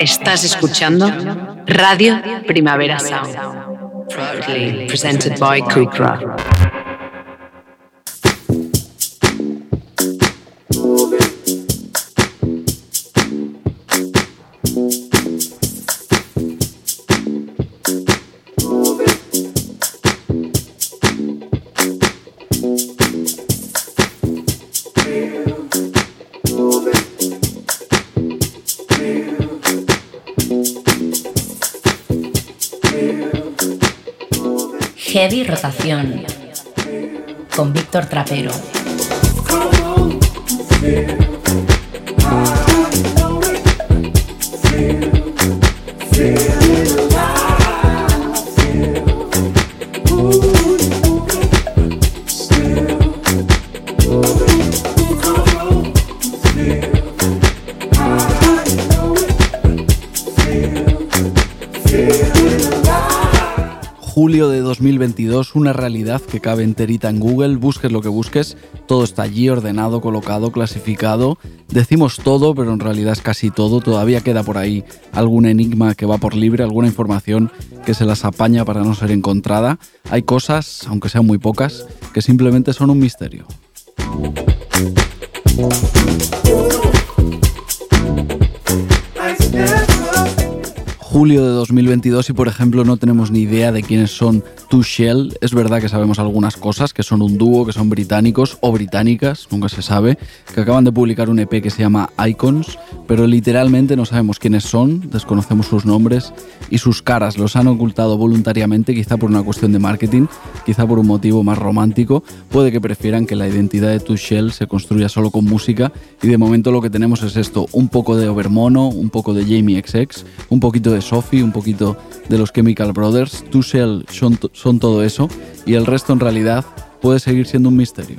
Estás escuchando Radio Primavera Sound, proudly presented by. Heavy Con Víctor Trapero. 2022, una realidad que cabe enterita en Google, busques lo que busques, todo está allí ordenado, colocado, clasificado. Decimos todo, pero en realidad es casi todo, todavía queda por ahí algún enigma que va por libre, alguna información que se las apaña para no ser encontrada. Hay cosas, aunque sean muy pocas, que simplemente son un misterio julio de 2022 y por ejemplo no tenemos ni idea de quiénes son Two Shell. Es verdad que sabemos algunas cosas, que son un dúo, que son británicos o británicas, nunca se sabe, que acaban de publicar un EP que se llama Icons, pero literalmente no sabemos quiénes son, desconocemos sus nombres y sus caras. Los han ocultado voluntariamente, quizá por una cuestión de marketing, quizá por un motivo más romántico. Puede que prefieran que la identidad de Two Shell se construya solo con música y de momento lo que tenemos es esto, un poco de Overmono, un poco de Jamie XX, un poquito de Sophie, un poquito de los Chemical Brothers, Two son todo eso y el resto en realidad puede seguir siendo un misterio.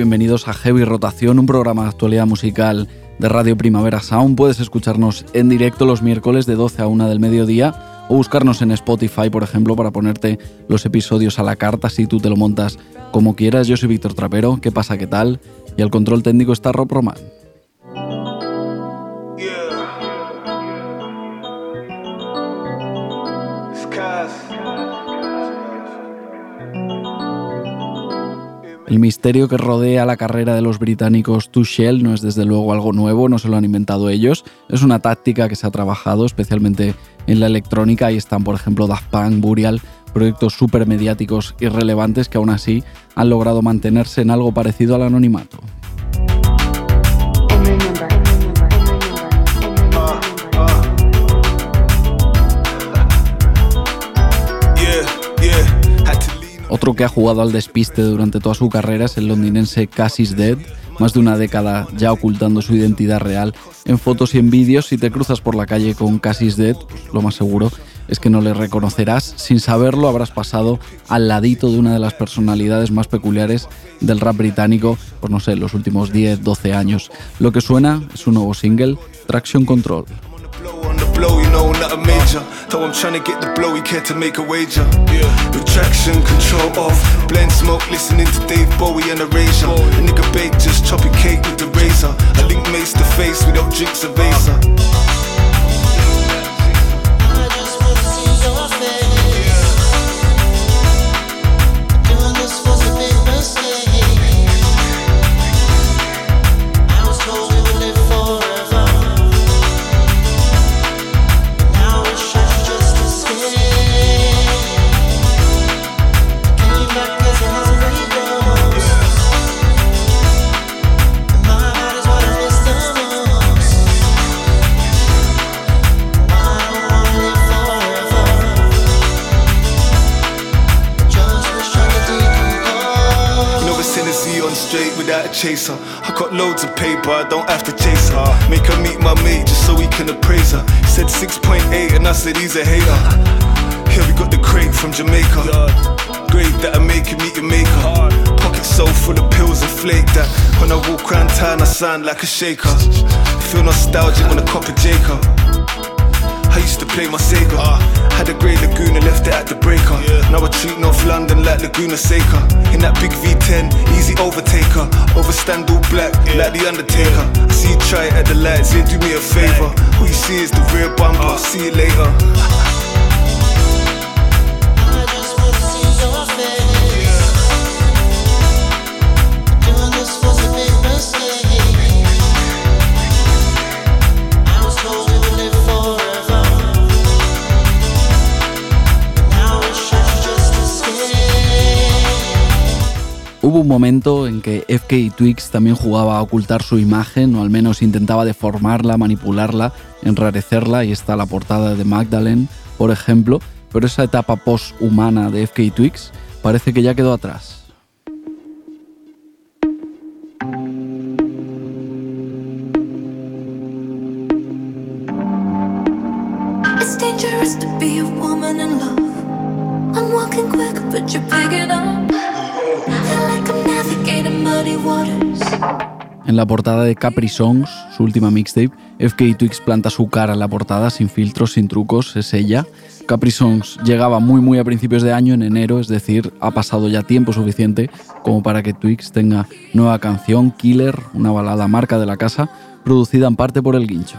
Bienvenidos a Heavy Rotación, un programa de actualidad musical de Radio Primavera Sound. Puedes escucharnos en directo los miércoles de 12 a 1 del mediodía o buscarnos en Spotify, por ejemplo, para ponerte los episodios a la carta si tú te lo montas como quieras. Yo soy Víctor Trapero, ¿qué pasa? ¿Qué tal? Y al control técnico está Rob Roman. El misterio que rodea la carrera de los británicos To Shell no es desde luego algo nuevo, no se lo han inventado ellos. Es una táctica que se ha trabajado especialmente en la electrónica. Ahí están, por ejemplo, Daft Punk, Burial, proyectos súper mediáticos y relevantes que aún así han logrado mantenerse en algo parecido al anonimato. Otro que ha jugado al despiste durante toda su carrera es el londinense Cassis Dead, más de una década ya ocultando su identidad real en fotos y en vídeos. Si te cruzas por la calle con Cassis Dead, pues lo más seguro es que no le reconocerás. Sin saberlo, habrás pasado al ladito de una de las personalidades más peculiares del rap británico, pues no sé, los últimos 10, 12 años. Lo que suena es un nuevo single, Traction Control. Though I'm trying to get the blow, he care to make a wager. Yeah. Retraction, control off. Blend smoke, listening to Dave Bowie and Erasure. A nigga bake, just chopping cake with the razor. I link mace to face without drinks of Vaser. Straight without a chaser. I got loads of paper, I don't have to chase her. Make her meet my mate just so we can appraise her. He said 6.8 and I said he's a hater. Here we got the crate from Jamaica. Great that I make him meet your maker. Pocket so full of pills and flake that when I walk around town I sound like a shaker. Feel nostalgic when I cop a Jacob. I used to play my Sega. Had a grey Laguna, left it at the breaker. Now I treat North London like Laguna Seca. In that big V10, easy overtaker. Overstand all black, like the Undertaker. I see you try it at the lights, yeah, do me a favor. All you see is the rear bumper, see you later. Momento en que FK Twix también jugaba a ocultar su imagen, o al menos intentaba deformarla, manipularla, enrarecerla, y está la portada de Magdalene, por ejemplo, pero esa etapa post-humana de FK Twix parece que ya quedó atrás. En la portada de Capri Songs, su última mixtape, FK Twix planta su cara en la portada sin filtros, sin trucos, es ella. Capri Songs llegaba muy muy a principios de año, en enero, es decir, ha pasado ya tiempo suficiente como para que Twix tenga nueva canción, Killer, una balada marca de la casa, producida en parte por el guincho.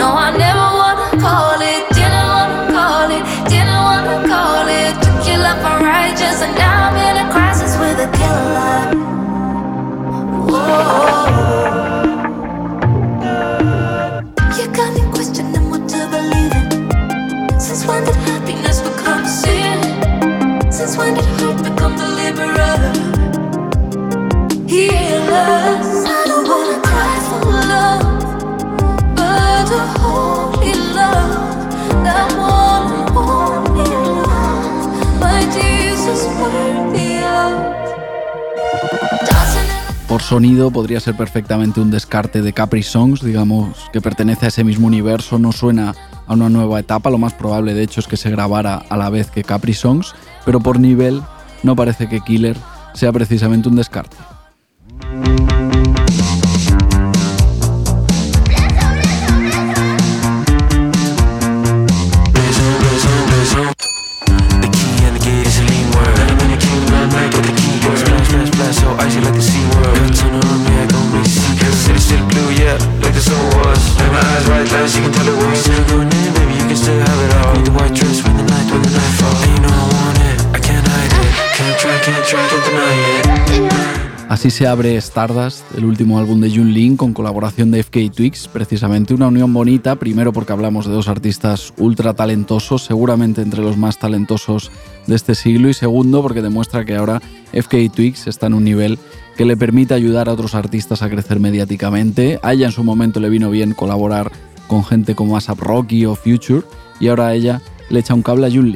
No, I never Por sonido podría ser perfectamente un descarte de Capri Songs, digamos que pertenece a ese mismo universo, no suena a una nueva etapa, lo más probable de hecho es que se grabara a la vez que Capri Songs, pero por nivel no parece que Killer sea precisamente un descarte. Can tell it was. Still going in, baby, you can still have it all. Need the white it, I can't hide it. Can't try, can't it. Así se abre Stardust, el último álbum de Jun Lin con colaboración de FK Twix, precisamente una unión bonita, primero porque hablamos de dos artistas ultra talentosos, seguramente entre los más talentosos de este siglo, y segundo porque demuestra que ahora FK Twix está en un nivel que le permite ayudar a otros artistas a crecer mediáticamente. A ella en su momento le vino bien colaborar con gente como ASAP Rocky o Future, y ahora ella le echa un cable a Jun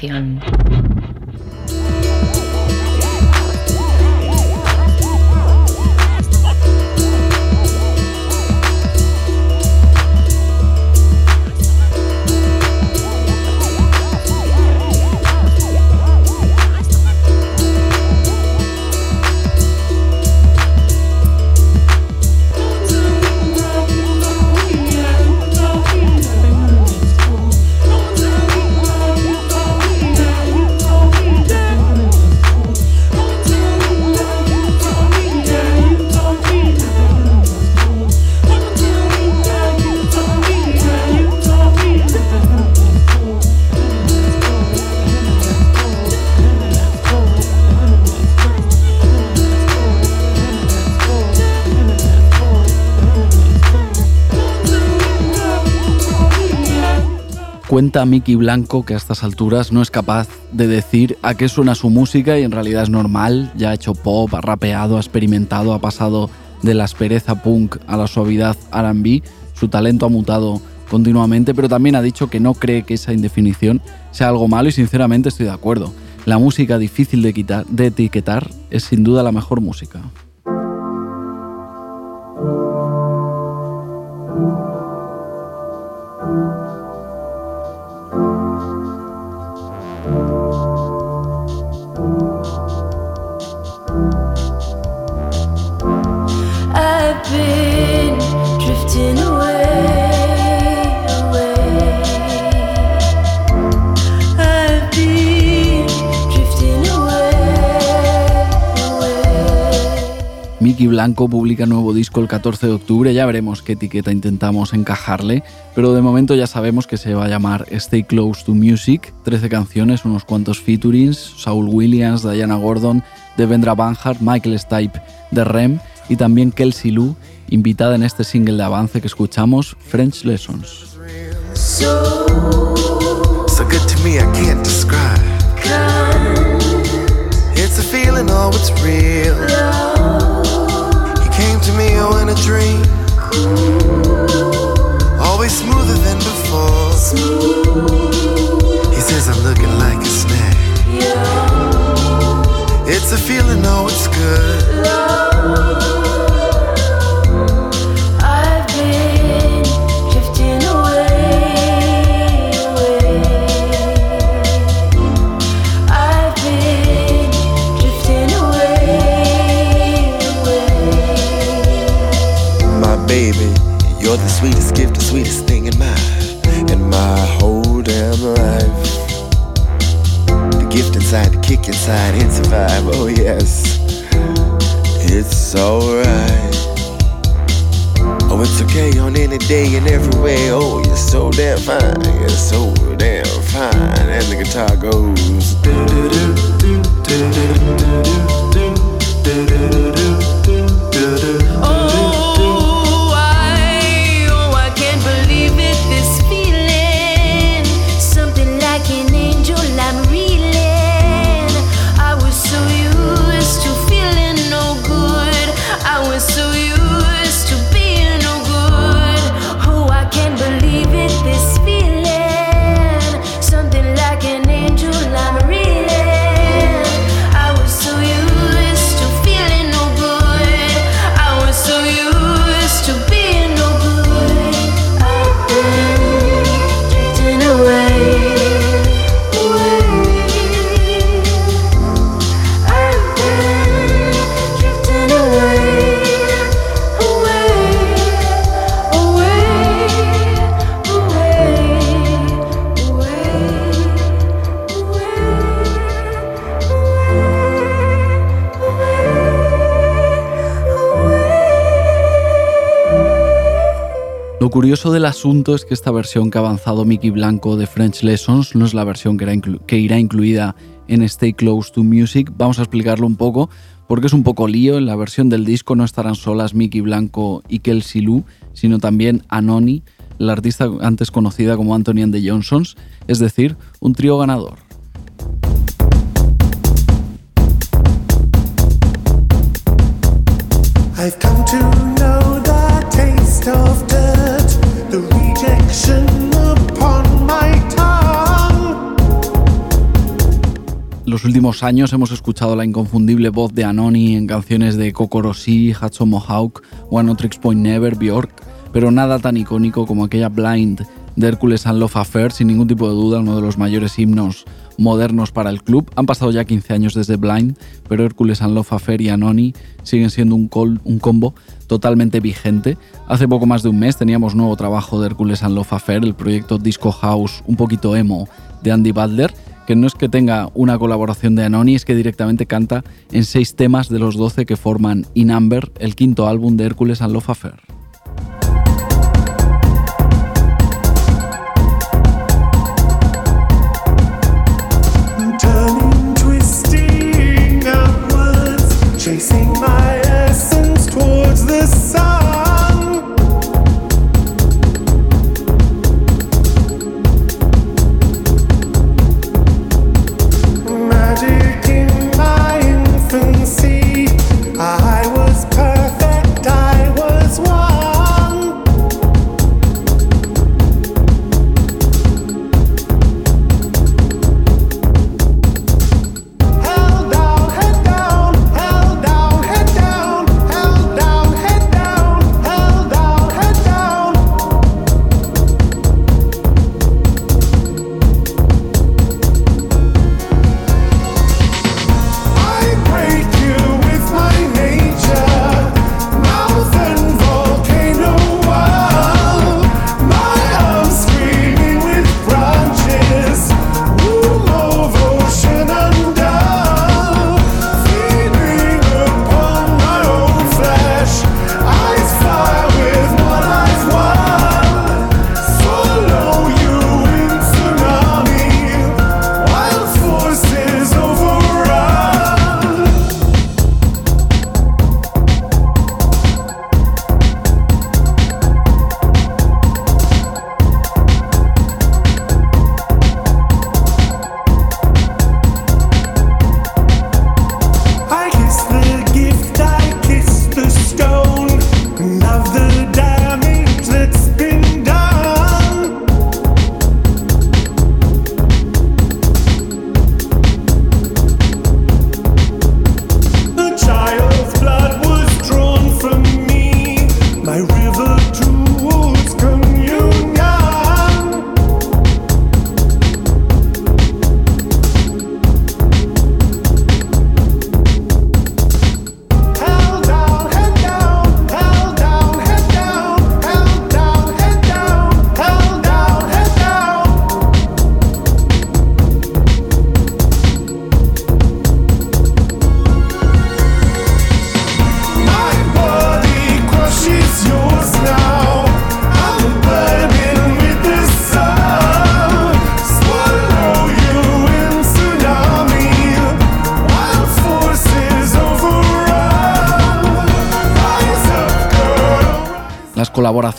heavy Cuenta Mickey Blanco que a estas alturas no es capaz de decir a qué suena su música y en realidad es normal, ya ha hecho pop, ha rapeado, ha experimentado, ha pasado de la aspereza punk a la suavidad RB, su talento ha mutado continuamente, pero también ha dicho que no cree que esa indefinición sea algo malo y sinceramente estoy de acuerdo. La música difícil de, quitar, de etiquetar es sin duda la mejor música. Mickey Blanco publica nuevo disco el 14 de octubre, ya veremos qué etiqueta intentamos encajarle, pero de momento ya sabemos que se va a llamar Stay Close to Music, 13 canciones, unos cuantos featurings, Saul Williams, Diana Gordon, Devendra Banhart, Michael Stipe de Rem y también Kelsey Lou, invitada en este single de avance que escuchamos, French Lessons. So So good to me, I can't describe. kind, It's a feeling, oh, it's real. He came to me, oh, in a dream. Always smoother than before. He says I'm looking like a snack. It's a feeling, oh, it's good. Baby, you're the sweetest gift, the sweetest thing in my, in my whole damn life. The gift inside, the kick inside, it's a vibe, oh yes. It's alright. Oh, it's okay on any day and every way. Oh, you're so damn fine. You're so damn fine. And the guitar goes. Oh, curioso del asunto es que esta versión que ha avanzado Mickey Blanco de French Lessons no es la versión que, irá incluida en Stay Close to Music. Vamos a explicarlo un poco porque es un poco lío. En la versión del disco no estarán solas Mickey Blanco y Kelsey Lou, sino también Anoni, la artista antes conocida como Anthony and the Johnsons, es decir, un trío ganador. Los últimos años hemos escuchado la inconfundible voz de Anoni en canciones de Kokorosi, Hudson Mohawk, One Tricks Point Never, Bjork, pero nada tan icónico como aquella Blind de Hércules and Love Affair, sin ningún tipo de duda, uno de los mayores himnos modernos para el club. Han pasado ya 15 años desde Blind, pero Hércules and Love Affair y Anoni siguen siendo un, un combo totalmente vigente. Hace poco más de un mes teníamos nuevo trabajo de Hércules and Love Affair, el proyecto Disco House un poquito emo de Andy Butler, que no es que tenga una colaboración de Anoni, es que directamente canta en seis temas de los 12 que forman In Amber, el quinto álbum de Hércules and Love Affair.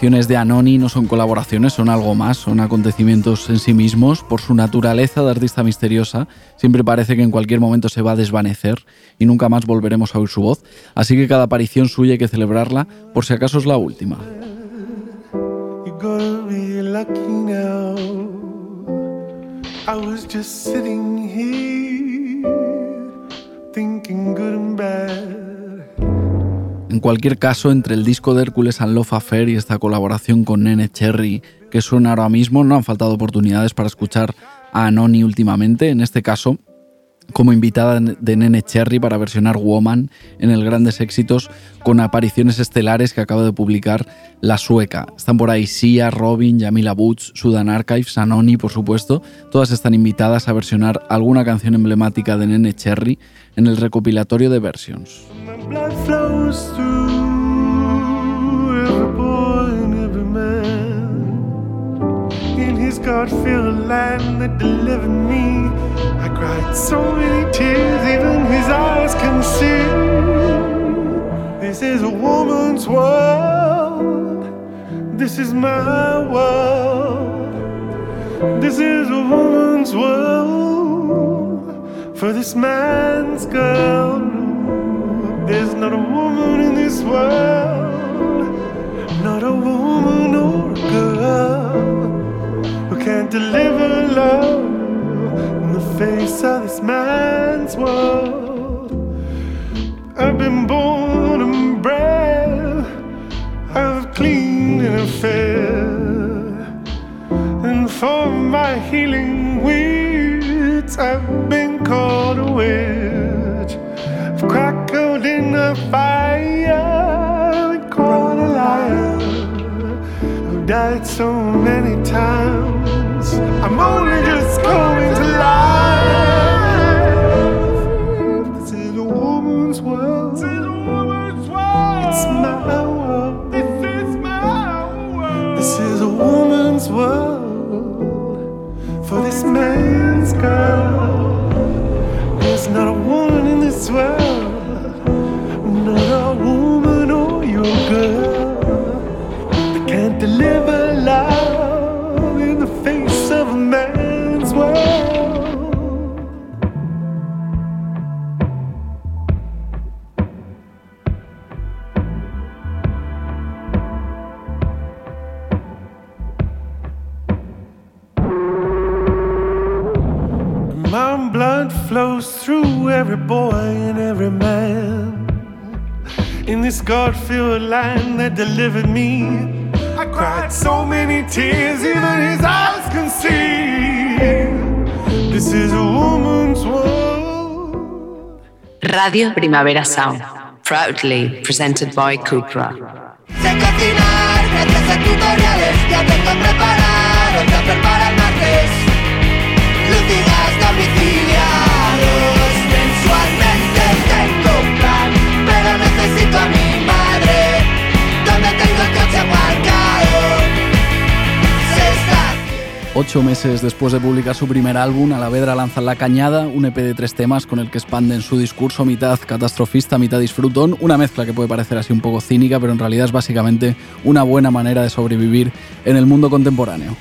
De Anoni no son colaboraciones, son algo más, son acontecimientos en sí mismos. Por su naturaleza de artista misteriosa, siempre parece que en cualquier momento se va a desvanecer y nunca más volveremos a oír su voz. Así que cada aparición suya hay que celebrarla por si acaso es la última. Thinking good and bad. En cualquier caso, entre el disco de Hércules and Love Affair y esta colaboración con Nene Cherry que suena ahora mismo, no han faltado oportunidades para escuchar a Anoni últimamente, en este caso como invitada de Nene Cherry para versionar Woman en el Grandes Éxitos con apariciones estelares que acaba de publicar La Sueca. Están por ahí Sia, Robin, Yamila Boots, Sudan Archives, Anoni, por supuesto. Todas están invitadas a versionar alguna canción emblemática de Nene Cherry en el recopilatorio de Versions. Blood flows through every boy and every man. In his God-filled land that delivered me, I cried so many tears, even his eyes can see. This is a woman's world. This is my world. This is a woman's world for this man's girl. There's not a woman in this world, not a woman or a girl who can't deliver love in the face of this man's world. I've been born and bred, I've cleaned and affair, and for my healing weeds, I've been called a died so many times. I'm only just coming and blood flows through every boy and every man. In this God filled land that delivered me, I cried so many tears, even his eyes can see. This is a woman's world. Radio Primavera Sound. Proudly presented by Kukra. Sé cocinar gracias a tutoriales Ya tengo preparado el tupper para el martes Ocho meses después de publicar su primer álbum, Alavedra lanza La Cañada, un EP de tres temas con el que expanden su discurso mitad catastrofista, mitad disfrutón, una mezcla que puede parecer así un poco cínica, pero en realidad es básicamente una buena manera de sobrevivir en el mundo contemporáneo.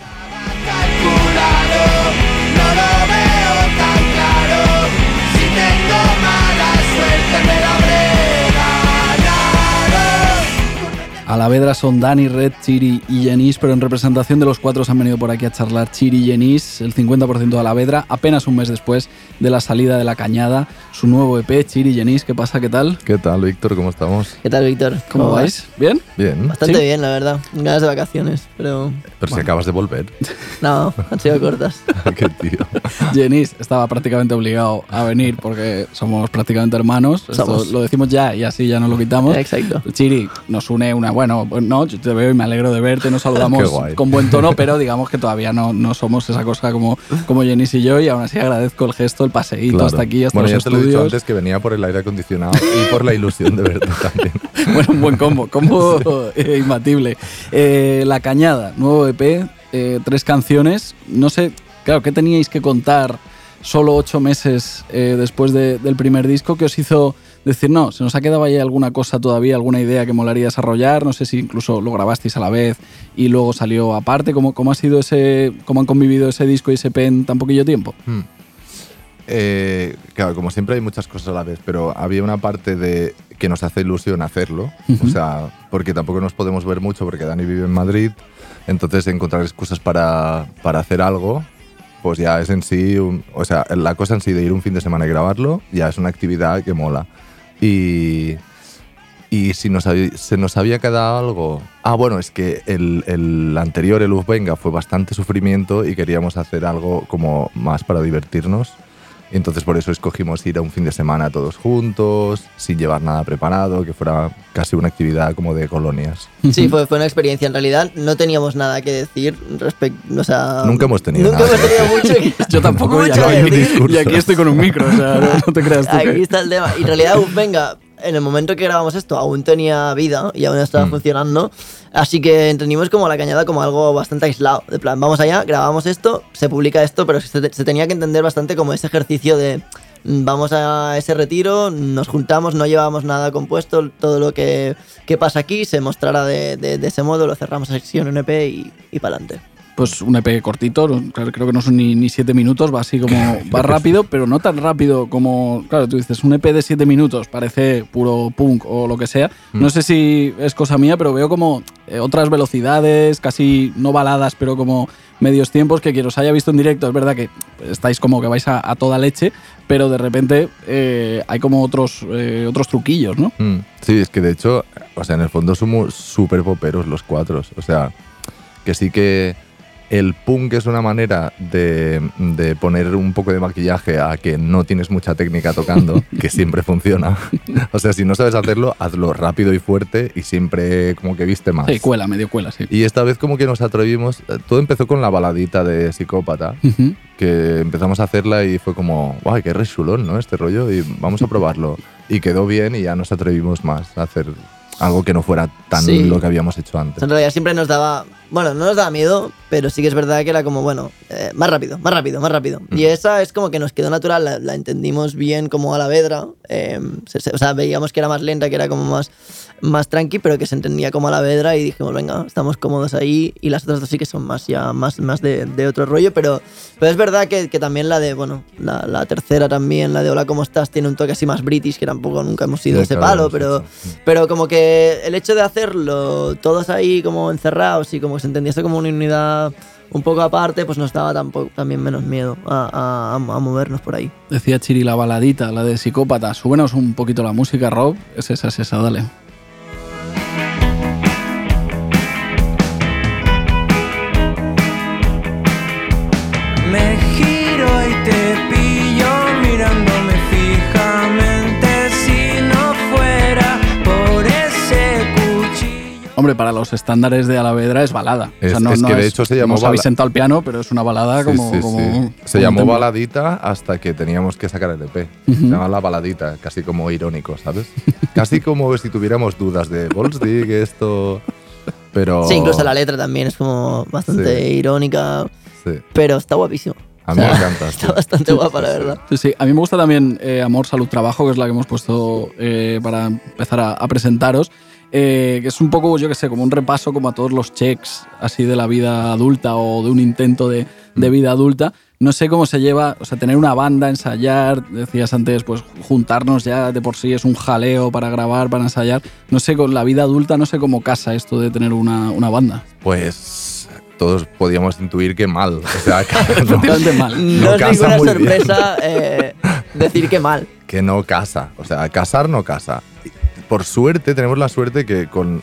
Alavedra son Dani, Red, Chiri y Jenis, pero en representación de los cuatro se han venido por aquí a charlar Chiri y Jenis, el 50% de Alavedra, apenas un mes después de la salida de La Cañada, su nuevo EP, Chiri y Jenis, ¿qué pasa? ¿Qué tal? ¿Qué tal, Víctor? ¿Cómo estamos? ¿Qué tal, Víctor? ¿Cómo vais? ¿Bien? Bien. Bastante ¿Sí? bien, la verdad. Ganas de vacaciones, pero Pero si acabas de volver. no, han sido cortas. Qué tío. Jenis estaba prácticamente obligado a venir porque somos prácticamente hermanos. Esto Somos. lo decimos ya y así ya no lo quitamos. Exacto. Chiri nos une una, bueno, pues no, yo te veo y me alegro de verte, nos saludamos con buen tono, pero digamos que todavía no, no somos esa cosa como, como Jenis y yo y aún así agradezco el gesto, el paseíto Claro. hasta aquí, hasta bueno, los ya te lo he dicho estudios. antes que venía por el aire acondicionado y por la ilusión de verte también. Bueno, un buen combo, combo eh, imbatible. Eh, la Cañada, nuevo EP, eh, tres canciones. No sé, claro, ¿qué teníais que contar solo ocho meses después de- del primer disco que os hizo decir, no, se nos ha quedado ahí alguna cosa todavía, alguna idea que molaría desarrollar? No sé si incluso lo grabasteis a la vez y luego salió aparte. ¿Cómo, cómo ha sido ese, cómo han convivido ese disco y ese EP en tan poquillo tiempo? Hmm. Eh, claro, como siempre hay muchas cosas a la vez, pero había una parte de que nos hace ilusión hacerlo. O sea, porque tampoco nos podemos ver mucho porque Dani vive en Madrid. Entonces encontrar excusas para, para hacer algo, pues ya es en sí, un- o sea, la cosa en sí de ir un fin de semana y grabarlo, ya es una actividad que mola. Y, y si nos se nos había quedado algo... Ah, bueno, es que el, el anterior, el Venga, fue bastante sufrimiento y queríamos hacer algo como más para divertirnos. Y entonces por eso escogimos ir a un fin de semana todos juntos, sin llevar nada preparado, que fuera casi una actividad como de colonias. Sí, fue, fue una experiencia. En realidad no teníamos nada que decir respecto. O sea, Nunca hemos tenido Nunca nada hemos tenido mucho que Yo tampoco, y mucho aquí, que decir. y aquí estoy con un micro, o sea, no, no te creas tú. Aquí que- está el tema. Y en realidad, venga, en el momento que grabamos esto aún tenía vida y aún estaba Mm. funcionando. Así que entendimos como la cañada como algo bastante aislado. De plan, vamos allá, grabamos esto, se publica esto, pero se, se tenía que entender bastante como ese ejercicio de mm, vamos a ese retiro, nos juntamos, no llevábamos nada compuesto, todo lo que, que pasa aquí se mostrará de, de- de ese modo, lo cerramos a sección en EP y, y para adelante. Pues un EP cortito, claro, creo que no son ni, ni siete minutos, va así como, va rápido, pero no tan rápido como, claro, tú dices, un EP de siete minutos parece puro punk o lo que sea. Mm. No sé si es cosa mía, pero veo como eh, otras velocidades, casi no baladas, pero como medios tiempos que quien os haya visto en directo, es verdad que estáis como que vais a, a toda leche, pero de repente eh, hay como otros, eh, otros truquillos, ¿no? Mm, Sí, es que de hecho, o sea, en el fondo somos súper poperos los cuatro. O sea, que sí que el punk es una manera de, de poner un poco de maquillaje a que no tienes mucha técnica tocando, que siempre funciona. O sea, si no sabes hacerlo, hazlo rápido y fuerte y siempre como que viste más. Sí, cuela, medio cuela, sí. Y esta vez como que nos atrevimos, eh, todo empezó con la baladita de psicópata, que empezamos a hacerla y fue como, guay, qué resulón, ¿no? Este rollo, y vamos a probarlo. Y quedó bien y ya nos atrevimos más a hacer algo que no fuera tan Sí. lo que habíamos hecho antes. En realidad siempre nos daba, bueno, no nos daba miedo, pero sí que es verdad que era como, bueno, eh, más rápido, más rápido, más rápido. Y esa es como que nos quedó natural, la, la entendimos bien como a la vedra. eh, se- se- o sea, veíamos que era más lenta, que era como más, más tranqui, pero que se entendía como a la vedra y dijimos, venga, estamos cómodos ahí. Y las otras dos sí que son más ya, más, más de, de otro rollo, pero, pero es verdad que, que también la de, bueno, la, la tercera también, la de Hola, ¿cómo estás? Tiene un toque así más british, que tampoco nunca hemos sido Sí, ese claro, palo, pero, hecho. pero como que el hecho de hacerlo todos ahí como encerrados y como que se entendiese como una unidad un poco aparte, pues nos daba tampoco, también menos miedo a, a- a movernos por ahí. Decía Chiri la baladita, la de psicópata. Súbenos un poquito la música, Rob. Es esa, es esa, dale. Hombre, para los estándares de Alavedra es balada. Es- es que de hecho se llamó No os habéis sentado al piano, pero es una balada Sí, como. sí, como- sí. como Se llamó tempo. baladita hasta que teníamos que sacar el EP. Ujú. Se llama la baladita, casi como irónico, ¿sabes? casi como si tuviéramos dudas de Volsdig, esto. Pero. Sí, incluso la letra también es como bastante Sí. irónica, Sí. pero está guapísimo. A mí me encanta, Está sí. bastante guapa, la verdad. Sí, sí. A mí me gusta también eh, Amor, Salud, Trabajo, que es la que hemos puesto eh, para empezar a, a presentaros. Eh, que es un poco, yo que sé, como un repaso como a todos los checks así de la vida adulta o de un intento de, de vida adulta. No sé cómo se lleva, o sea, tener una banda, ensayar, decías antes, pues juntarnos ya de por sí es un jaleo para grabar, para ensayar. No sé, con la vida adulta no sé cómo casa esto de tener una, una banda. Pues todos podíamos intuir que mal. O sea, no, mal. No, es casa ninguna sorpresa eh, decir que mal. que no casa. O sea, casar no casa. Por suerte, tenemos la suerte que con.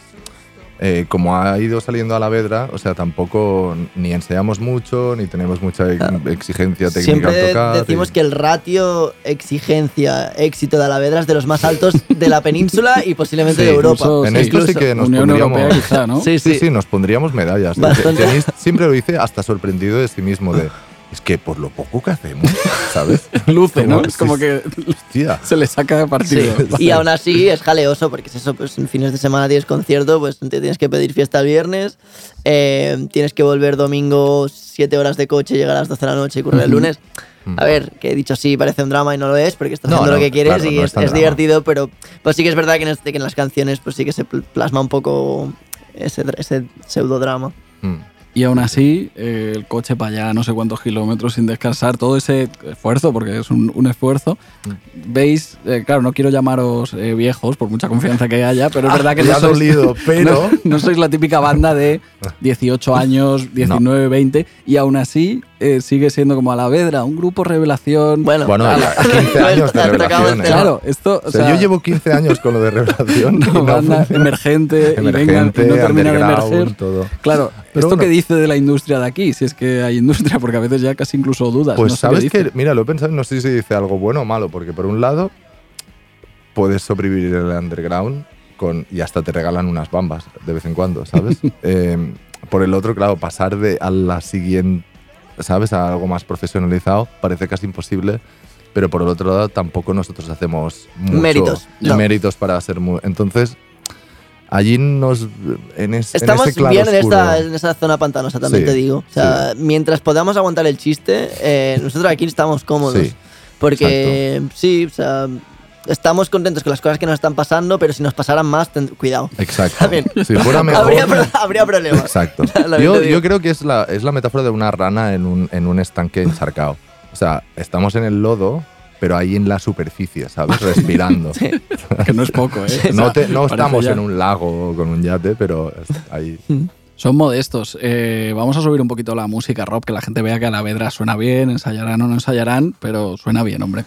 eh, como ha ido saliendo a la vedra, o sea, tampoco ni ensayamos mucho, ni tenemos mucha ex- exigencia técnica al Siempre tocar. decimos y- que el ratio exigencia-éxito de Alavedra es de los más altos de la península y posiblemente Sí, de Europa. En esto sí que nos Unión pondríamos. Europea quizá, ¿no? Sí, sí, nos pondríamos medallas. Bastante. Siempre lo dice hasta sorprendido de sí mismo de. Es que por lo poco que hacemos, ¿sabes? Luce, ¿no? Es como sí, que Hostia. se le saca partido. Y aún así es jaleoso, porque es eso, pues en fines de semana tienes concierto, pues te tienes que pedir fiesta el viernes, eh, tienes que volver domingo, 7 horas de coche, llegar a las 12 de la noche y currar el lunes. A ver, que he dicho sí, parece un drama y no lo es, porque estás No, haciendo no, lo que quieres claro, y no es, es divertido, pero pues sí que es verdad que en, este- que en las canciones pues sí que se pl- plasma un poco ese, ese pseudodrama. Mm. Y aún así, eh, el coche para allá no sé cuántos kilómetros sin descansar, todo ese esfuerzo, porque es un, un esfuerzo. Veis, eh, claro, no quiero llamaros eh, viejos por mucha confianza que haya, pero es Ah, verdad que no sois, dolido, pero- no, no sois la típica banda de 18 años, 19, 20, y aún así eh, sigue siendo como Alavedra, un grupo revelación. Bueno, Bueno, ya 15 años de revelación. ¿eh? Claro, esto. O sea, yo llevo 15 años con lo de revelación. no banda funciona. emergente, y venga, Emergente, y no termina de emerger. todo. Claro, Pero ¿esto bueno. qué dice de la industria de aquí? Si es que hay industria, porque a veces ya casi incluso dudas. Pues no sé qué sabes que, mira, lo he pensado, no sé si dice algo bueno o malo, porque por un lado puedes sobrevivir en el underground con, y hasta te regalan unas bambas de vez en cuando, ¿sabes? Eh, por el otro, claro, pasar de a la siguiente, ¿sabes? A algo más profesionalizado parece casi imposible, pero por el otro lado tampoco nosotros hacemos Méritos, no. méritos para ser muy... Entonces, allí nos... En, es- en Estamos ese bien en esta, en esa zona pantanosa, también Sí, te digo. O sea, mientras podamos aguantar el chiste, eh, nosotros aquí estamos cómodos. Sí, porque sí, o sea, estamos contentos con las cosas que nos están pasando, pero si nos pasaran más, ten- cuidado. Exacto. También. Si fuera mejor... habría, pro- habría problemas. Exacto. Yo, yo creo que es la, es la metáfora de una rana en un, en un estanque encharcado. O sea, estamos en el lodo, pero ahí en la superficie, ¿sabes? Respirando. Que no es poco, ¿eh? O No, sea, te- no estamos ya. en un lago con un yate, pero ahí. Son modestos. Eh, vamos a subir un poquito la música, Rob, que la gente vea que a la vedra suena bien, ensayarán o no ensayarán, pero suena bien, hombre.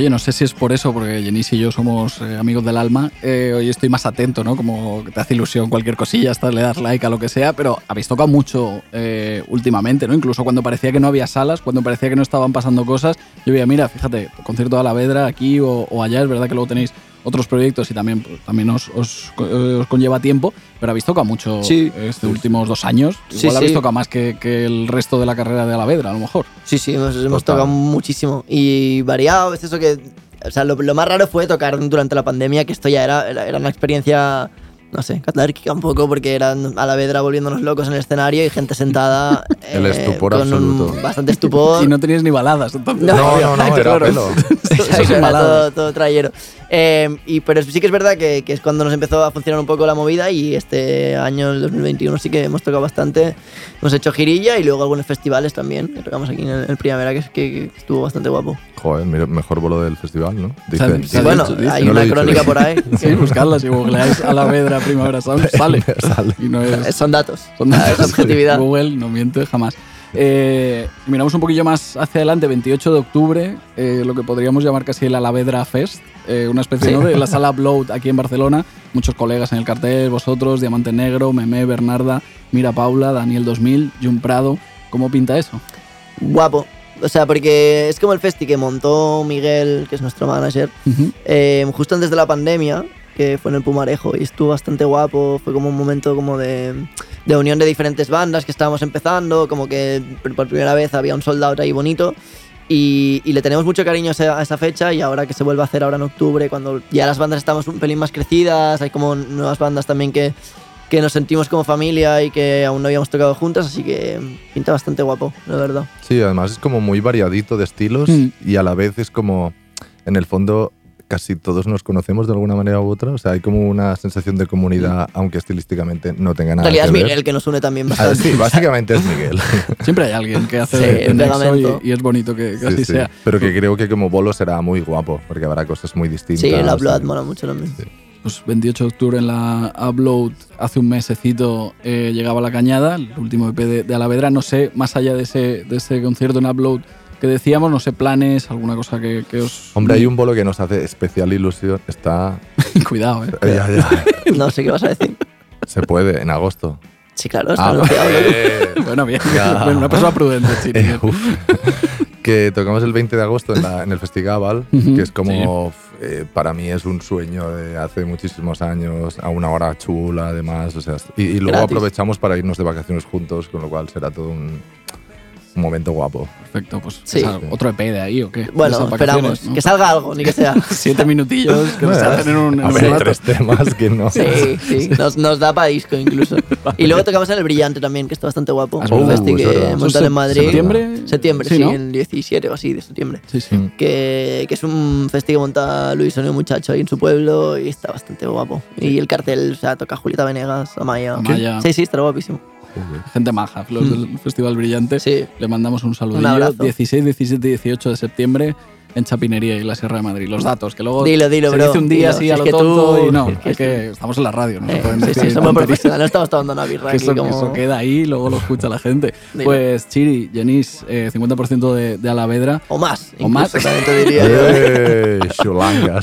Oye, no sé si es por eso, porque Jenis y yo somos eh, amigos del alma. eh, hoy estoy más atento, ¿no? Como te hace ilusión cualquier cosilla, hasta le das like a lo que sea, pero habéis tocado mucho eh, últimamente, ¿no? Incluso cuando parecía que no había salas, cuando parecía que no estaban pasando cosas, yo veía, mira, fíjate, concierto de la Vedra aquí o, o allá, es verdad que luego tenéis otros proyectos y también, pues, también os, os, eh, os conlleva tiempo, pero habéis tocado mucho Sí. estos últimos dos años. Sí, Igual habéis sí. tocado más que, que el resto de la carrera de Alavedra, a lo mejor. Sí, sí, hemos, hemos tocado muchísimo. Y variado, es eso que. O sea, lo, lo más raro fue tocar durante la pandemia, que esto ya era, era, era una experiencia, no sé, catárquica un poco, porque eran a la vedra volviéndonos locos en el escenario y gente sentada. El eh, estupor con un- absoluto. bastante estupor. Y no teníais ni baladas, entonces. No, no, no, era Claro. pelo. Todo, todo trayero. Eh, y, pero sí que es verdad que, que es cuando nos empezó a funcionar un poco la movida y este año, el 2021, sí que hemos tocado bastante. Hemos hecho girilla y luego algunos festivales también, que tocamos aquí en el, el Primavera, que, que- que estuvo bastante guapo. Joder, mira, mejor bolo del festival, ¿no? Dice- se ha bueno, dicho, dice. hay No una crónica por ahí. Sí, buscarla, si googleáis a la Vedra Primavera Sound, sale. Sale. Y no es, Son datos. son datos. es objetividad. Google no miente jamás. Eh, miramos un poquillo más hacia adelante, 28 de octubre, eh, lo que podríamos llamar casi el Alavedra Fest, eh, una especie Sí. ¿no? de la sala Upload aquí en Barcelona. Muchos colegas en el cartel, vosotros, Diamante Negro, Meme, Bernarda, Mira Paula, Daniel 2000, Jun Prado. ¿Cómo pinta eso? Guapo. O sea, porque es como el festi que montó Miguel, que es nuestro manager, justo antes de la pandemia, que fue en el Pumarejo, y estuvo bastante guapo. Fue como un momento como de, de unión de diferentes bandas que estábamos empezando, como que por primera vez había un sold out ahí bonito. Y, y le tenemos mucho cariño a esa, a esa fecha y ahora que se vuelve a hacer ahora en octubre, cuando ya las bandas estamos un pelín más crecidas, hay como nuevas bandas también que, que nos sentimos como familia y que aún no habíamos tocado juntas, así que pinta bastante guapo, la verdad. Sí, además es como muy variadito de estilos Mm. y a la vez es como, en el fondo, casi todos nos conocemos de alguna manera u otra. O sea, hay como una sensación de comunidad, aunque estilísticamente no tenga En nada realidad que es ver. Miguel que nos une también Ah, bastante. sí, básicamente es Miguel. Siempre hay alguien que hace Sí, el nexo pegamento. y, y es bonito que, que Sí, así sí. sea. Pero que creo que como bolo será muy guapo, porque habrá cosas muy distintas. Sí, el upload mola mucho también. Pues 28 de octubre en la Upload, hace un mesecito eh, llegaba La Cañada, el último EP de, de Alavedra. No sé, más allá de ese, de ese concierto en Upload que decíamos, no sé, planes, alguna cosa que, que os... Hombre, hay un bolo que nos hace especial ilusión. Está. Cuidado, ¿eh? Eh, ya, ya. No sé qué vas a decir. Se puede, en agosto. Sí, claro, está Ah, vale. Bueno, bien. Bueno, una persona prudente, Chiri. Eh, uf. que tocamos el 20 de agosto en, la- en el Festival, que es como, eh, para mí es un sueño de hace muchísimos años, a una hora chula además, o sea, y, y luego Gratis. aprovechamos para irnos de vacaciones juntos, con lo cual será todo un, un momento guapo. Perfecto, pues Sí. esa- otro EP de ahí o qué? Bueno, esperamos. ¿no? Que salga algo, ni que sea. Siete minutillos que se hacen en un, a ver, tres temas que no. Sí, sí. Nos, nos da para disco incluso. Y luego tocamos en el Brillante también, que está bastante guapo. Es un verdad. festi Uh, es que verdad. montan ¿Eso en Madrid. septiembre? Septiembre, Sí, sí, ¿no? el 17 o así de septiembre. Sí, sí. Que, que es un festi que monta Luis Sonio Muchacho ahí en su pueblo y está bastante guapo. Y el cartel, o sea, toca Julieta Venegas, Amaya. Amaya. Sí, sí, está guapísimo. Gente maja, los del Festival Brillante. Sí. Le mandamos un saludillo. Un abrazo. 16, 17 y 18 de septiembre en Chapinería y la Sierra de Madrid. Los datos, que luego Dilo, dilo, se bro, dice un día dilo. así Si a lo tonto tú- y no. es que Es que estamos en la radio, no se Eh, pueden sí, decir sí, somos profesionales, no estamos tomando una birra Que aquí eso, como... eso queda ahí luego lo escucha la gente. Dilo. Pues Chiri, Jenis, eh, 50% de, de Alavedra. O más, O más. diría yo. ¡Eh!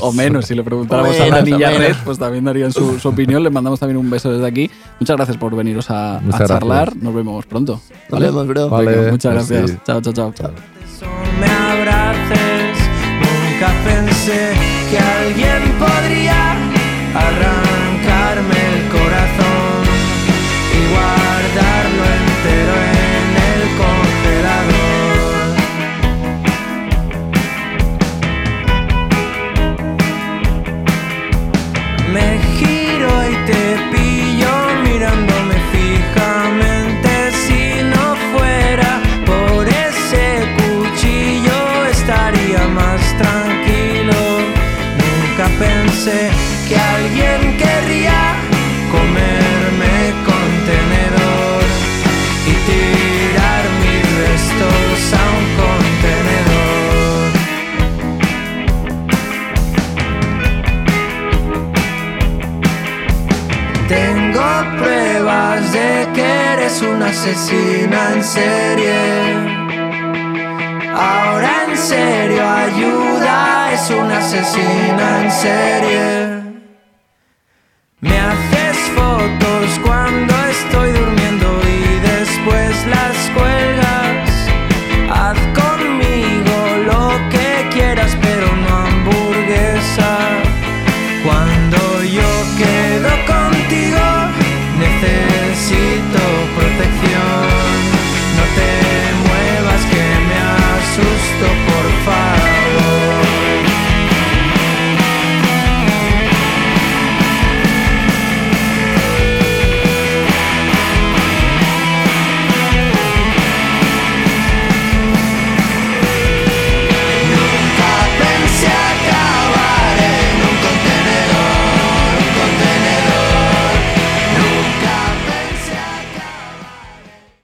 O menos, si le preguntáramos a menos, Dani a Red, menos. pues también darían su, su opinión. Les mandamos también un beso desde aquí. Muchas gracias por veniros a, charlar. gracias. Nos vemos pronto. Nos vemos, bro. Venga, Vale, muchas merci. gracias. Chao, chao, chao. me abraces.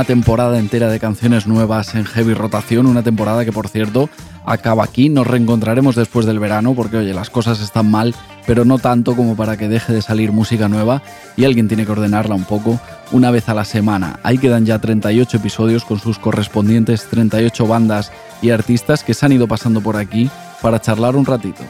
Una temporada entera de canciones nuevas en heavy rotación, una temporada que por cierto acaba aquí, nos reencontraremos después del verano porque oye, las cosas están mal, pero no tanto como para que deje de salir música nueva y alguien tiene que ordenarla un poco una vez a la semana. Ahí quedan ya 38 episodios con sus correspondientes 38 bandas y artistas que se han ido pasando por aquí para charlar un ratito.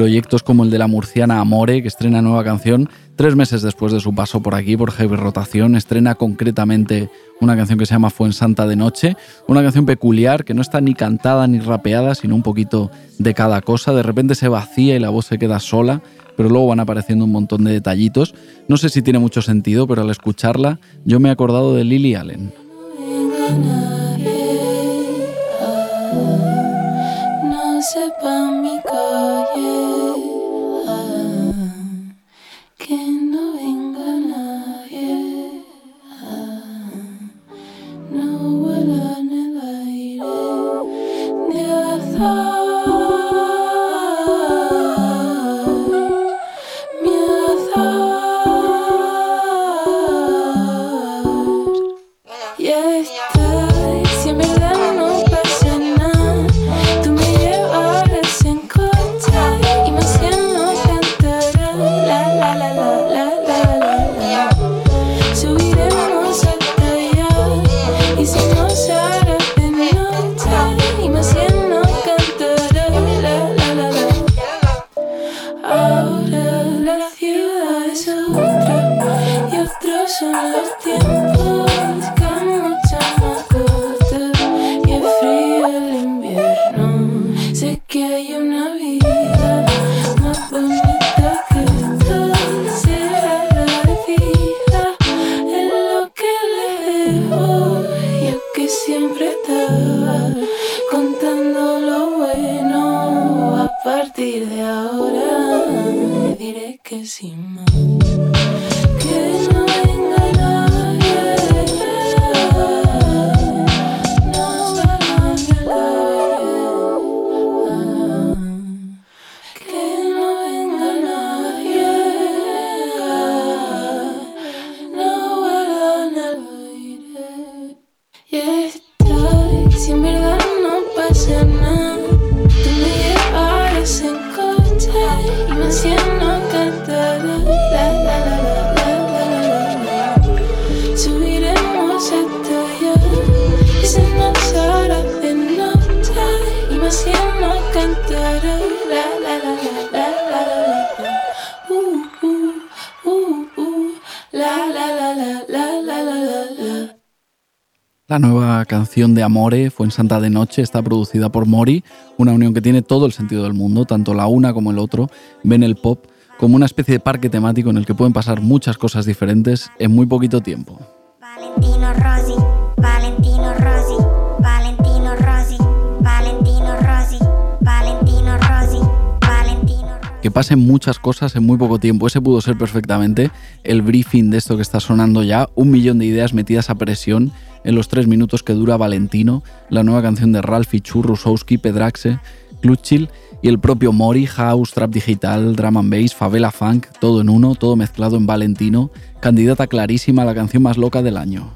Proyectos como el de la murciana Amore, que estrena nueva canción tres meses después de su paso por aquí, por Heavy Rotación, estrena concretamente una canción que se llama Fuensanta de Noche, una canción peculiar que no está ni cantada ni rapeada, sino un poquito de cada cosa. De repente se vacía y la voz se queda sola, pero luego van apareciendo un montón de detallitos. No sé si tiene mucho sentido, pero al escucharla yo me he acordado de Lily Allen. La nueva canción de Amore, Fue en Santa de Noche, está producida por Mori, una unión que tiene todo el sentido del mundo, tanto la una como el otro ven el pop como una especie de parque temático en el que pueden pasar muchas cosas diferentes en muy poquito tiempo. Que pasen muchas cosas en muy poco tiempo, ese pudo ser perfectamente el briefing de esto que está sonando ya, un millón de ideas metidas a presión en los tres minutos que dura Valentino, la nueva canción de Ralphie Chu, Rusowski, Pedraxe, Klutschil y el propio Mori, House, Trap Digital, Drum and Bass, Favela Funk, todo en uno, todo mezclado en Valentino, candidata clarísima a la canción más loca del año.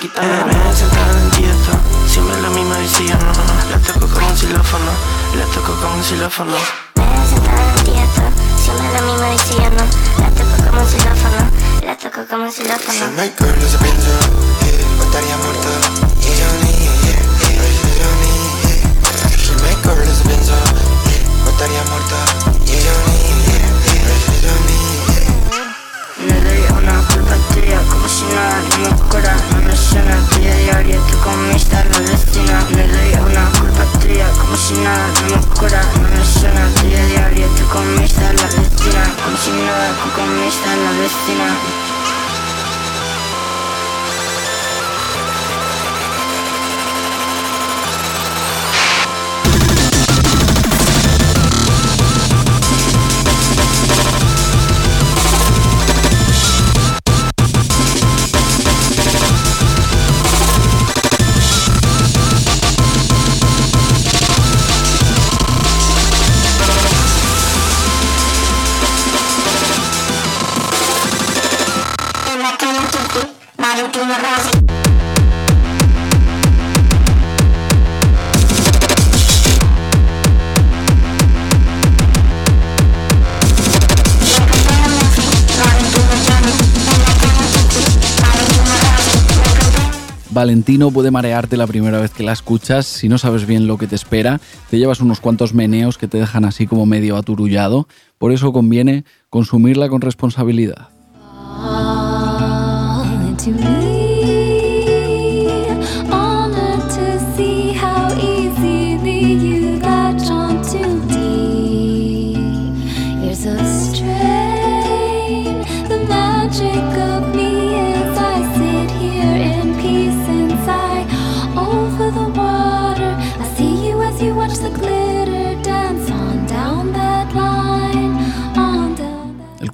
quitan la me sentada en dieta, siempre la misma decía no. La toco como un xilófono, la toco como un xilófono. Me he sentado en dieta, siempre la misma decía no La toco como un xilófono, la toco como un xilófono. Soy Michael, lo se pienso, eh, estaría muerto Valentino puede marearte la primera vez que la escuchas, si no sabes bien lo que te espera, te llevas unos cuantos meneos que te dejan así como medio aturullado, por eso conviene consumirla con responsabilidad.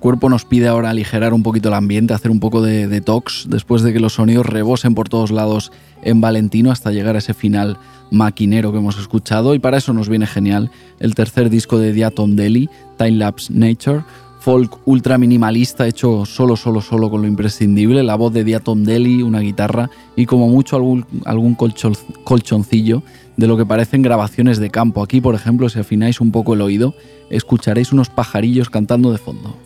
Cuerpo nos pide ahora aligerar un poquito el ambiente, hacer un poco de detox después de que los sonidos rebosen por todos lados en Valentino hasta llegar a ese final maquinero que hemos escuchado y para eso nos viene genial el tercer disco de Diatom Deli, Time Lapse Nature, folk ultra minimalista hecho solo, solo, solo con lo imprescindible, la voz de Diatom Deli, una guitarra y como mucho algún, algún colchon- colchoncillo de lo que parecen grabaciones de campo. Aquí, por ejemplo, si afináis un poco el oído, escucharéis unos pajarillos cantando de fondo.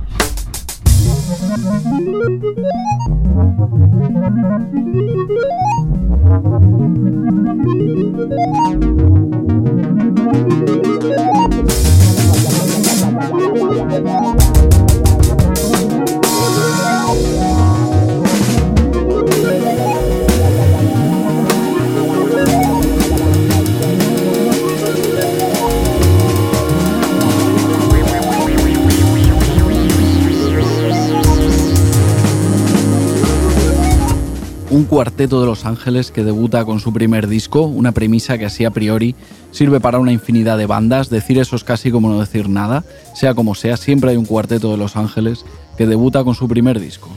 Un cuarteto de Los Ángeles que debuta con su primer disco, una premisa que así a priori sirve para una infinidad de bandas, decir eso es casi como no decir nada, sea como sea, siempre hay un cuarteto de Los Ángeles que debuta con su primer disco.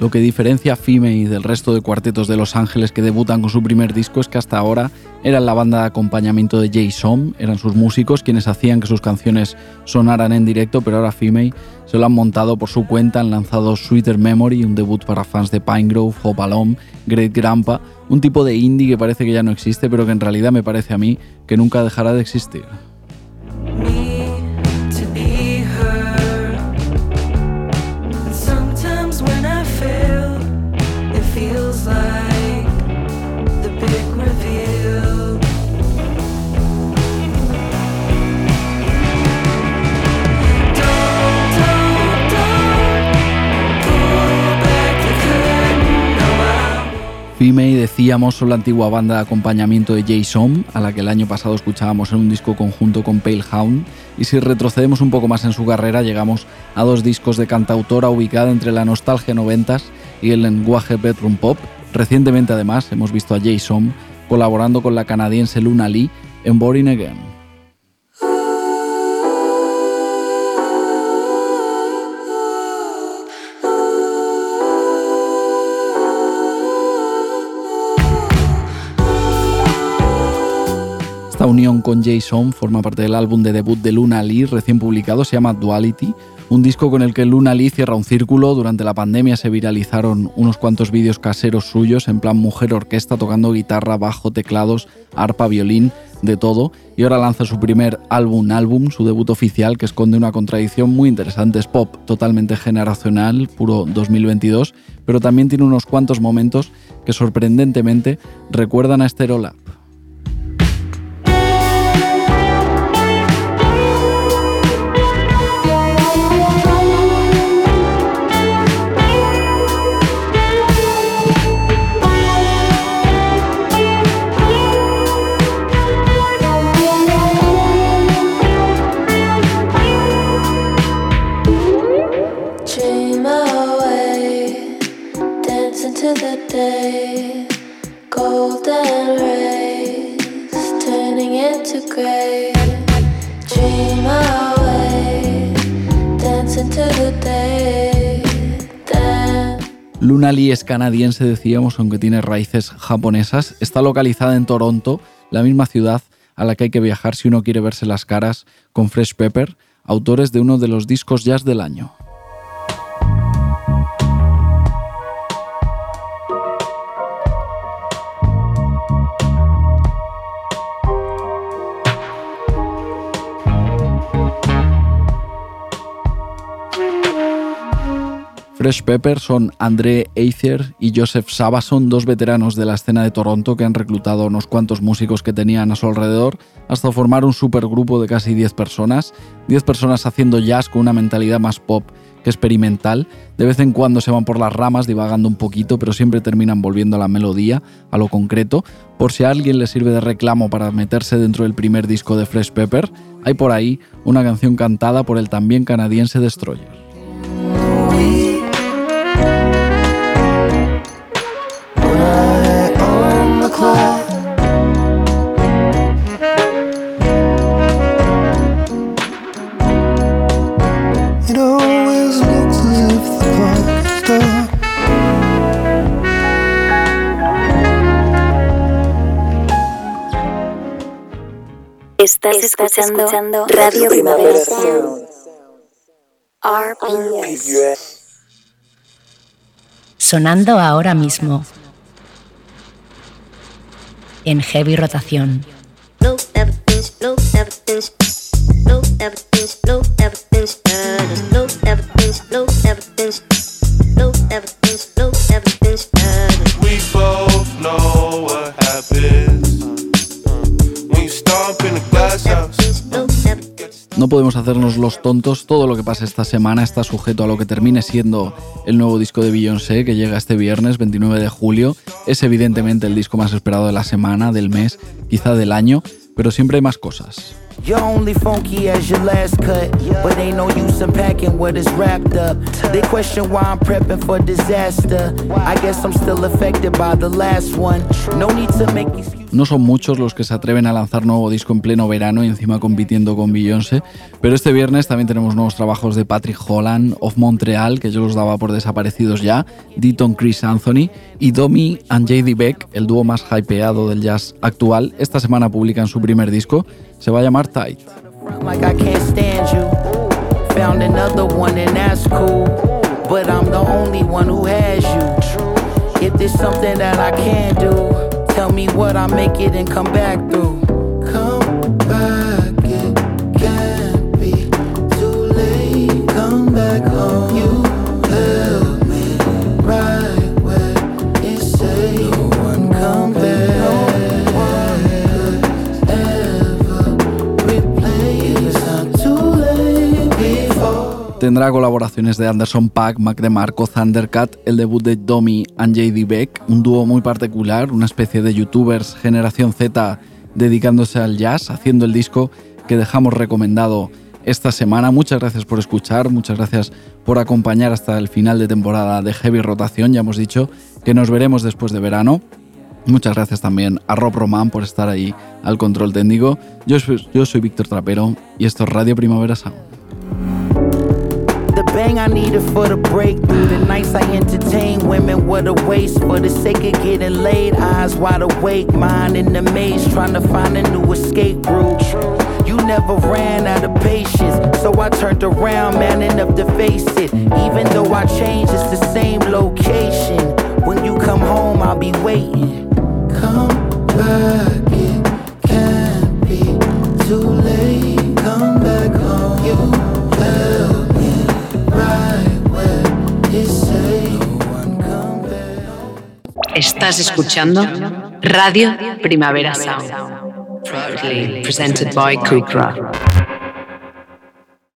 Lo que diferencia a Fimei del resto de cuartetos de Los Ángeles que debutan con su primer disco es que hasta ahora eran la banda de acompañamiento de Jay Som, eran sus músicos quienes hacían que sus canciones sonaran en directo, pero ahora Fimei se lo han montado por su cuenta, han lanzado Sweeter Memory, un debut para fans de Pinegrove, Hope Alone, Great Grandpa, un tipo de indie que parece que ya no existe, pero que en realidad me parece a mí que nunca dejará de existir. Fimei, decíamos, son la antigua banda de acompañamiento de Jay Som, a la que el año pasado escuchábamos en un disco conjunto con Pale Hound, y si retrocedemos un poco más en su carrera, llegamos a dos discos de cantautora ubicada entre la nostalgia noventas y el lenguaje bedroom pop. Recientemente, además, hemos visto a Jay Som colaborando con la canadiense Luna Lee en Boring Again. Esta unión con Jason forma parte del álbum de debut de Luna Lee recién publicado, se llama Duality, un disco con el que Luna Lee cierra un círculo. Durante la pandemia se viralizaron unos cuantos vídeos caseros suyos en plan mujer orquesta tocando guitarra, bajo, teclados, arpa, violín, de todo. Y ahora lanza su primer álbum, álbum, su debut oficial, que esconde una contradicción muy interesante. Es pop totalmente generacional, puro 2022, pero también tiene unos cuantos momentos que sorprendentemente recuerdan a Stereolab. Luna Lee es canadiense, decíamos, aunque tiene raíces japonesas. Está localizada en Toronto, la misma ciudad a la que hay que viajar si uno quiere verse las caras con Fresh Pepper, autores de uno de los discos jazz del año. Fresh Pepper son André Either y Joseph Sabason, dos veteranos de la escena de Toronto que han reclutado unos cuantos músicos que tenían a su alrededor hasta formar un supergrupo de casi 10 personas. 10 personas haciendo jazz con una mentalidad más pop que experimental. De vez en cuando se van por las ramas divagando un poquito, pero siempre terminan volviendo a la melodía, a lo concreto. Por si a alguien le sirve de reclamo para meterse dentro del primer disco de Fresh Pepper, hay por ahí una canción cantada por el también canadiense Destroyer. Estás, escuchando, Radio Primavera Sound. RPS. Sonando ahora mismo. En heavy rotación. Low evidence, low evidence, low evidence, low evidence, low evidence, low evidence, low evidence, No podemos hacernos los tontos, todo lo que pase esta semana está sujeto a lo que termine siendo el nuevo disco de Beyoncé que llega este viernes 29 de julio. Es evidentemente el disco más esperado de la semana, del mes, quizá del año, pero siempre hay más cosas. I guess I'm still affected by the last one. No need to make. No son muchos los que se atreven a lanzar nuevo disco en pleno verano y encima compitiendo con Beyoncé, pero este viernes también tenemos nuevos trabajos de Patrick Holland, Of Montreal, que yo los daba por desaparecidos ya, Deaton Chris Anthony y Domi and JD Beck, el dúo más hypeado del jazz actual. Esta semana publican su primer disco, se va a llamar Tight. Me what I make it and come back through. Come back, it can't be too late. Come back home. Tendrá colaboraciones de Anderson Paak, Mac DeMarco, Thundercat, el debut de Domi and JD Beck, un dúo muy particular, una especie de youtubers generación Z dedicándose al jazz, haciendo el disco que dejamos recomendado esta semana. Muchas gracias por escuchar, muchas gracias por acompañar hasta el final de temporada de Heavy Rotación. Ya hemos dicho que nos veremos después de verano. Muchas gracias también a Rob Roman por estar ahí al control técnico. Yo soy Víctor Trapero y esto es Radio Primavera Sound. Bang I needed for the breakthrough. The nights I entertain women, what a waste. For the sake of getting laid, eyes wide awake, mind in the maze, trying to find a new escape route. You never ran out of patience, so I turned around, man enough to face it. Even though I changed, it's the same location. When you come home, I'll be waiting. Come back, Estás escuchando Radio Primavera Sound. Proudly presented by.